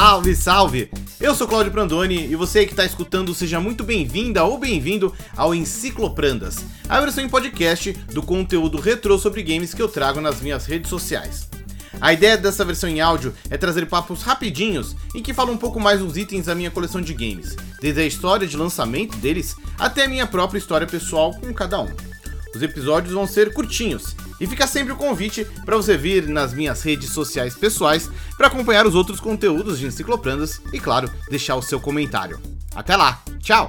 Salve, salve! Eu sou Claudio Prandoni e você que está escutando, seja muito bem-vinda ou bem-vindo ao Encicloprandas, a versão em podcast do conteúdo retrô sobre games que eu trago nas minhas redes sociais. A ideia dessa versão em áudio é trazer papos rapidinhos em que falam um pouco mais dos itens da minha coleção de games, desde a história de lançamento deles até a minha própria história pessoal com cada um. Os episódios vão ser curtinhos e fica sempre o convite para você vir nas minhas redes sociais pessoais para acompanhar os outros conteúdos de Encicloprandas e, claro, deixar o seu comentário. Até lá, tchau!